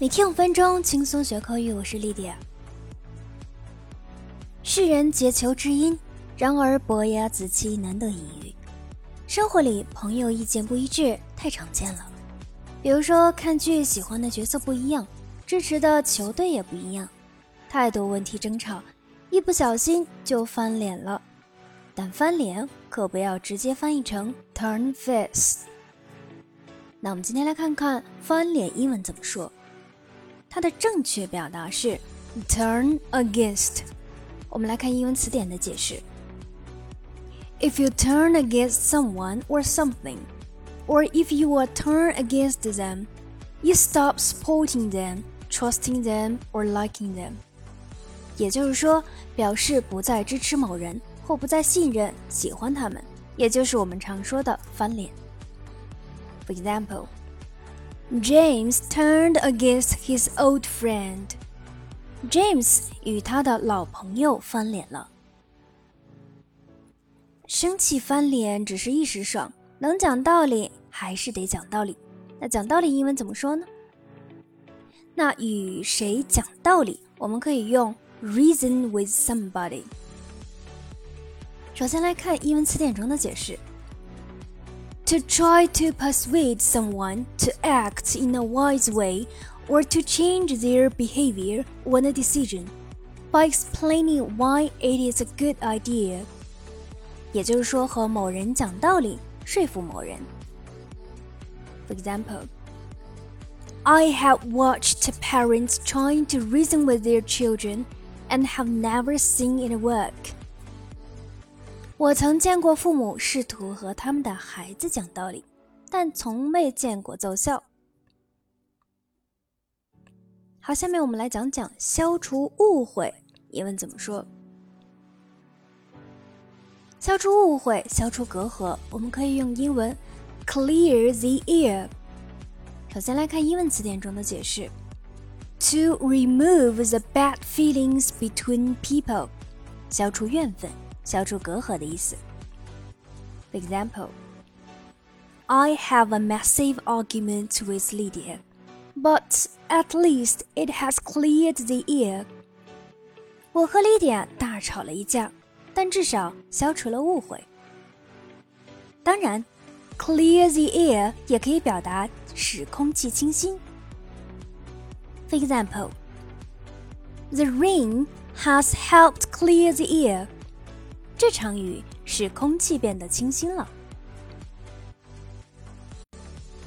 每天五分钟，轻松学口语。我是丽迪。世人皆求知音，然而伯牙子期难得一遇。生活里朋友意见不一致太常见了，比如说看剧喜欢的角色不一样，支持的球队也不一样，太多问题争吵，一不小心就翻脸了。但翻脸可不要直接翻译成 turn face。那我们今天来看看翻脸英文怎么说。它的正确表达是 turn against。我们来看英文词典的解释：If you turn against someone or something, or if you are turned against them, you stop supporting them, trusting them, or liking them。也就是说，表示不再支持某人或不再信任、喜欢他们，也就是我们常说的翻脸。For example. James turned against his old friend. James 与他的老朋友翻脸了。生气翻脸只是一时爽，能讲道理还是得讲道理。那讲道理英文怎么说呢？那与谁讲道理，我们可以用 reason with somebody。首先来看英文词典中的解释。to try to persuade someone to act in a wise way or to change their behavior or a decision by explaining why it is a good idea. 也就是说，和某人讲道理，说服某人。For example, I have watched parents trying to reason with their children and have never seen it work. 我曾见过父母试图和他们的孩子讲道理，但从没见过奏效。好，下面我们来讲讲消除误会，英文怎么说？消除误会，消除隔阂，我们可以用英文 clear the air。首先来看英文词典中的解释：to remove the bad feelings between people，消除怨愤。消除隔阂的意思。For example, I have a massive argument with Lydia, but at least it has cleared the air. 我和莉迪亚大吵了一架，但至少消除了误会。当然，clear the air 也可以表达使空气清新。For example, the rain has helped clear the air. 这场雨使空气变得清新了。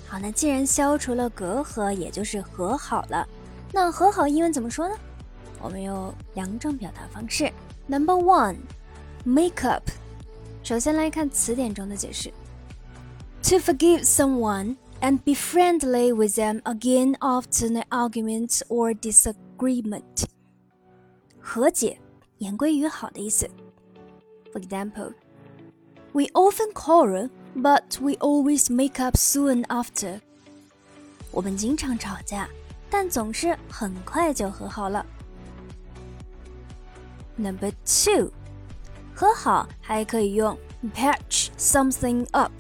好，那既然消除了隔阂，也就是和好了，那和好英文怎么说呢？我们有两种表达方式。Number one，make up。首先来看词典中的解释：To forgive someone and be friendly with them again after an argument or disagreement。和解，言归于好的意思。For example, we often quarrel, but we always make up soon after. 我们经常吵架，但总是很快就和好了。Number two，和好还可以用 patch something up。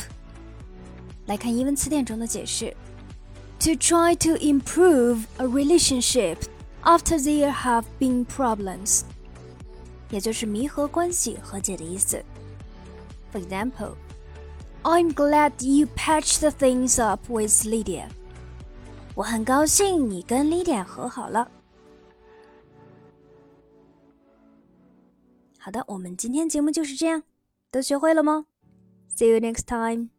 来看英文词典中的解释：to try to improve a relationship after there have been problems。 也就是弥合关系、和解的意思。For example, I'm glad you patched things up with Lydia. 我很高兴你跟 Lydia 和好了。好的，我们今天节目就是这样，都学会了吗？See you next time.